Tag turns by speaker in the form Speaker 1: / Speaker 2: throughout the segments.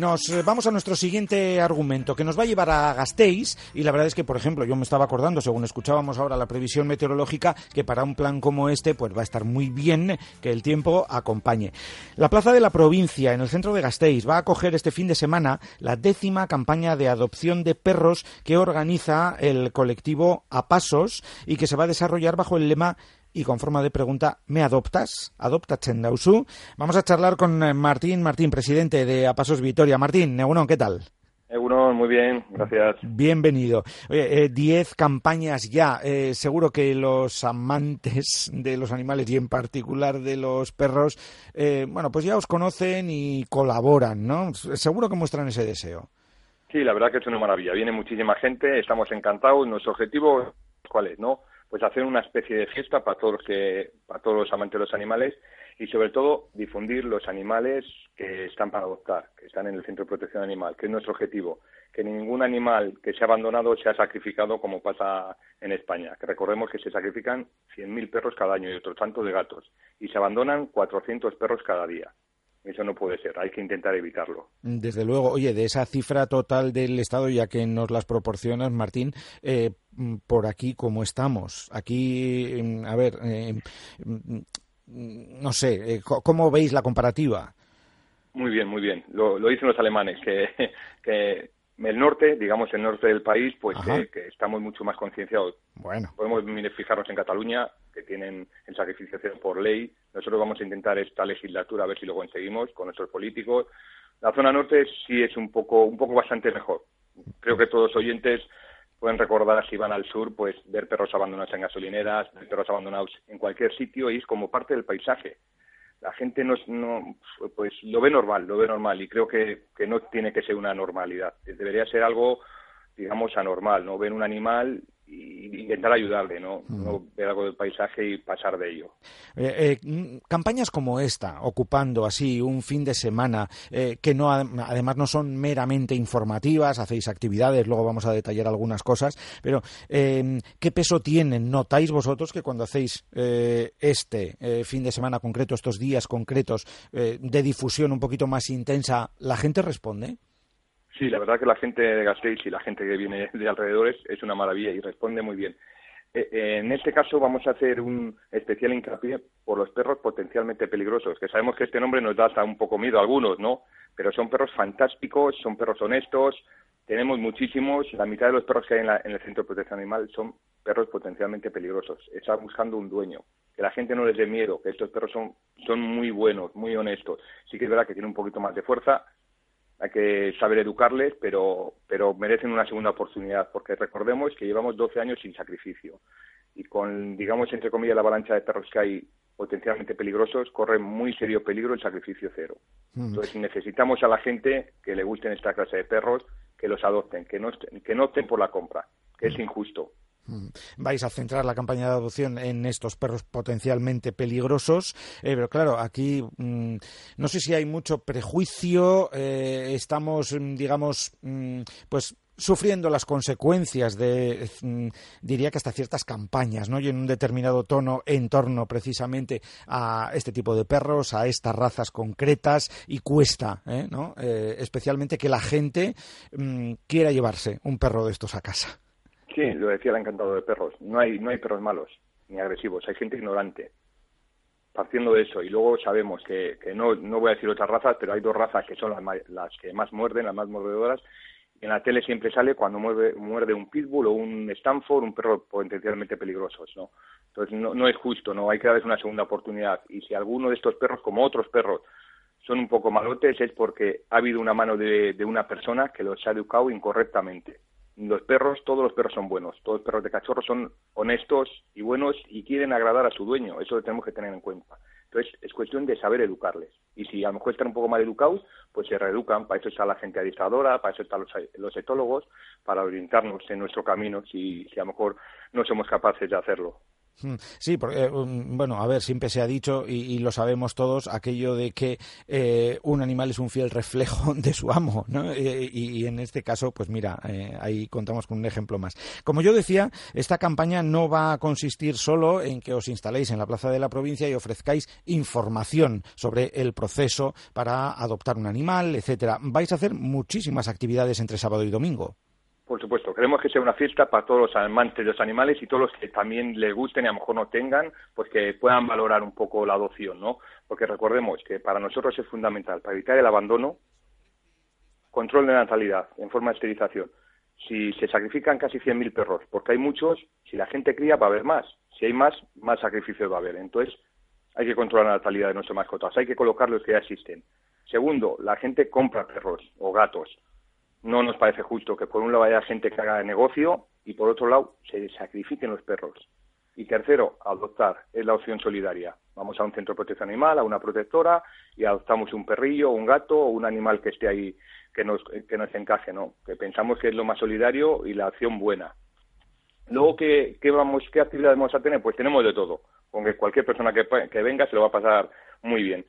Speaker 1: Nos eh, vamos a nuestro siguiente argumento, que nos va a llevar a Gasteiz, y la verdad es que, por ejemplo, yo me estaba acordando, según escuchábamos ahora la previsión meteorológica, que para un plan como este, pues va a estar muy bien que el tiempo acompañe. La Plaza de la Provincia, en el centro de Gasteiz, va a acoger este fin de semana la décima campaña de adopción de perros que organiza el colectivo A Pasos y que se va a desarrollar bajo el lema y con forma de pregunta, ¿me adoptas? ¿Adopta Chendausu? Vamos a charlar con eh, Martín Martín, presidente de Apasos Vitoria. Martín, Neuron, ¿qué tal?
Speaker 2: Egunon, muy bien, gracias.
Speaker 1: Bienvenido. Oye, eh, diez campañas ya. Eh, seguro que los amantes de los animales y en particular de los perros, bueno, pues ya os conocen y colaboran, ¿no? Seguro que muestran ese deseo.
Speaker 2: Sí, la verdad que es una maravilla. Viene muchísima gente, estamos encantados. Nuestro objetivo, ¿cuál es, no? Pues hacer una especie de fiesta para todos los para todos los amantes de los animales y sobre todo difundir los animales que están para adoptar, que están en el centro de protección animal, que es nuestro objetivo, que ningún animal que sea abandonado sea sacrificado como pasa en España, que recordemos que se sacrifican 100.000 perros cada año y otros tantos de gatos y se abandonan 400 perros cada día. Eso no puede ser, hay que intentar evitarlo.
Speaker 1: Desde luego, oye, de esa cifra total del Estado, ya que nos las proporcionas, Martín, eh, por aquí, ¿cómo estamos? Aquí, mm, a ver, eh, mm, no sé, eh, ¿cómo veis la comparativa?
Speaker 2: Muy bien, muy bien. Lo, dicen los alemanes, que, que el norte, digamos el norte del país, pues que, estamos mucho más concienciados. Bueno. Podemos fijarnos en Cataluña, que tienen el sacrificio por ley. Nosotros vamos a intentar esta legislatura a ver si lo conseguimos con nuestros políticos. La zona norte sí es un poco, un poco bastante mejor. Creo que todos los oyentes pueden recordar si van al sur, pues ver perros abandonados en gasolineras, ver perros abandonados en cualquier sitio y es como parte del paisaje la gente no, pues lo ve normal, lo ve normal y creo que, que no tiene que ser una normalidad. Debería ser algo, digamos, anormal, ¿no? Ver un animal y intentar ayudarle, ¿no? Mm. no ver algo del paisaje y pasar de ello.
Speaker 1: Eh, eh, campañas como esta, ocupando así un fin de semana, eh, que no además no son meramente informativas, hacéis actividades, luego vamos a detallar algunas cosas, pero ¿qué peso tienen? ¿Notáis vosotros que cuando hacéis este fin de semana concreto, estos días concretos de difusión un poquito más intensa, la gente responde?
Speaker 2: Sí, la verdad que la gente de Gasteiz y la gente que viene de alrededores es una maravilla y responde muy bien. Eh, eh, en este caso vamos a hacer un especial hincapié por los perros potencialmente peligrosos, que sabemos que este nombre nos da hasta un poco miedo a algunos, ¿no? Pero son perros fantásticos, son perros honestos, tenemos muchísimos, la mitad de los perros que hay en, en el Centro de Protección Animal son perros potencialmente peligrosos, están buscando un dueño, que la gente no les dé miedo, que estos perros son, son muy buenos, muy honestos. Sí que es verdad que tienen un poquito más de fuerza, hay que saber educarles, pero, pero merecen una segunda oportunidad, porque recordemos que llevamos 12 años sin sacrificio y con, digamos, entre comillas, la avalancha de perros que hay potencialmente peligrosos, corre muy serio peligro el sacrificio cero. Mm. Entonces necesitamos a la gente que le gusten esta clase de perros, que los adopten, que no, que no opten por la compra, que es mm. injusto.
Speaker 1: Mm. Vais a centrar la campaña de adopción en estos perros potencialmente peligrosos, eh, pero claro, aquí mm, no sé si hay mucho prejuicio, eh, estamos, mm, digamos, pues sufriendo las consecuencias de, diría que hasta ciertas campañas, ¿no? Y en un determinado tono en torno precisamente a este tipo de perros, a estas razas concretas, y cuesta, ¿eh? ¿no? especialmente que la gente quiera llevarse un perro de estos a casa.
Speaker 2: Sí, lo decía el encantado de perros. No hay, no hay perros malos ni agresivos, hay gente ignorante. Partiendo de eso, y luego sabemos que, que no, no voy a decir otras razas, pero hay dos razas que son las, las que más muerden, las más mordedoras. En la tele siempre sale cuando muerde, muerde un pitbull o un Stanford, un perro potencialmente peligroso, ¿no? Entonces no, es justo, ¿no? Hay que darles una segunda oportunidad. Y si alguno de estos perros, como otros perros, son un poco malotes, es porque ha habido una mano de una persona que los ha educado incorrectamente los perros, todos los perros son buenos, todos los perros de cachorro son honestos y buenos y quieren agradar a su dueño, eso lo tenemos que tener en cuenta. Entonces, es cuestión de saber educarles. Y si a lo mejor están un poco mal educados, pues se reeducan, para eso está la gente adiestradora, para eso están los, etólogos, para orientarnos en nuestro camino si, si a lo mejor no somos capaces de hacerlo.
Speaker 1: Hmm. Sí, porque, eh, bueno, a ver, siempre se ha dicho y, lo sabemos todos aquello de que eh, un animal es un fiel reflejo de su amo, ¿no? Eh, y, en este caso, pues mira, ahí contamos con un ejemplo más. Como yo decía, esta campaña no va a consistir solo en que os instaléis en la plaza de la provincia y ofrezcáis información sobre el proceso para adoptar un animal, etcétera. Vais a hacer muchísimas actividades entre sábado y domingo.
Speaker 2: Por supuesto, queremos que sea una fiesta para todos los amantes de los animales y todos los que también les gusten y a lo mejor no tengan, pues que puedan valorar un poco la adopción, ¿no? Porque recordemos que para nosotros es fundamental, para evitar el abandono, control de natalidad en forma de esterilización. Si se sacrifican casi 100.000 perros, porque hay muchos, si la gente cría va a haber más. Si hay más, más sacrificios va a haber. Entonces, hay que controlar la natalidad de nuestras mascotas, hay que colocar los que ya existen. Segundo, la gente compra perros o gatos no nos parece justo que por un lado haya gente que haga negocio y por otro lado se sacrifiquen los perros. Y tercero, adoptar, es la opción solidaria. Vamos a un centro de protección animal, a una protectora y adoptamos un perrillo, un gato o un animal que esté ahí, que nos, que nos encaje, ¿no? Que pensamos que es lo más solidario y la opción buena. Luego, ¿qué, qué, vamos, qué actividades vamos a tener? Pues tenemos de todo. Con que cualquier persona que, que venga se lo va a pasar muy bien.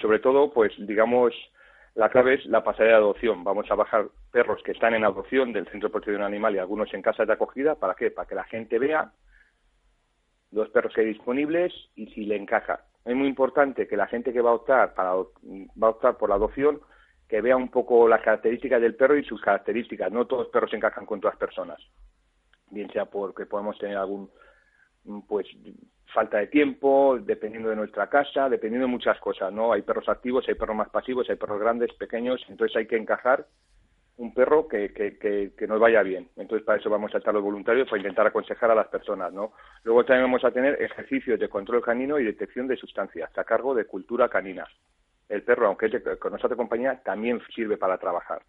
Speaker 2: Sobre todo, pues digamos, la clave es la pasarela de adopción. Vamos a bajar perros que están en adopción del Centro de Protección Animal y algunos en casas de acogida. ¿Para qué? Para que la gente vea los perros que hay disponibles y si le encaja. Es muy importante que la gente que va a optar, para, va a optar por la adopción que vea un poco las características del perro y sus características. No todos los perros encajan con todas personas. Bien sea porque podemos tener algún pues falta de tiempo, dependiendo de nuestra casa, dependiendo de muchas cosas, ¿no? Hay perros activos, hay perros más pasivos, hay perros grandes, pequeños, entonces hay que encajar un perro que, que, que, nos vaya bien. Entonces, para eso vamos a estar los voluntarios, para intentar aconsejar a las personas, ¿no? Luego también vamos a tener ejercicios de control canino y detección de sustancias a cargo de cultura canina. El perro, aunque es de, con nuestra compañía, también sirve para trabajar.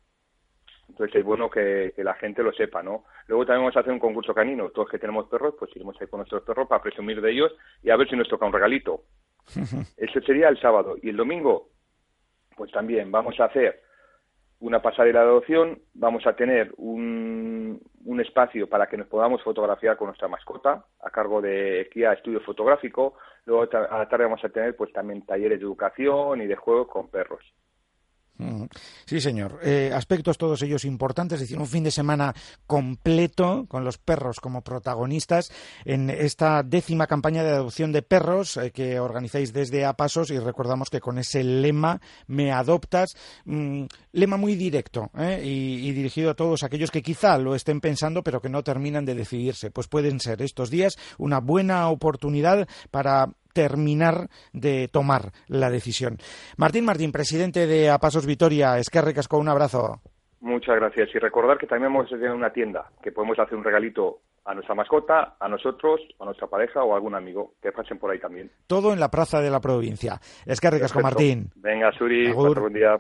Speaker 2: Entonces es bueno que, la gente lo sepa, ¿no? Luego también vamos a hacer un concurso canino. Todos que tenemos perros, pues iremos ahí con nuestros perros para presumir de ellos y a ver si nos toca un regalito. Eso sería el sábado. Y el domingo, pues también vamos a hacer una pasarela de adopción, vamos a tener un, un espacio para que nos podamos fotografiar con nuestra mascota a cargo de Kia Estudio Fotográfico. Luego a la tarde vamos a tener pues también talleres de educación y de juegos con perros.
Speaker 1: Sí, señor. Eh, aspectos todos ellos importantes, es decir, un fin de semana completo con los perros como protagonistas en esta décima campaña de adopción de perros eh, que organizáis desde A Pasos y recordamos que con ese lema Me adoptas, mm, lema muy directo eh, y, dirigido a todos aquellos que quizá lo estén pensando pero que no terminan de decidirse. Pues pueden ser estos días una buena oportunidad para terminar de tomar la decisión. Martín Martín, presidente de Apasos Vitoria, es que recasco un abrazo.
Speaker 2: Muchas gracias. Y recordar que también a tener una tienda, que podemos hacer un regalito a nuestra mascota, a nosotros, a nuestra pareja o a algún amigo que pasen por ahí también.
Speaker 1: Todo en la plaza de la provincia. Es que recasco, Martín.
Speaker 2: Venga, Suri, buen día.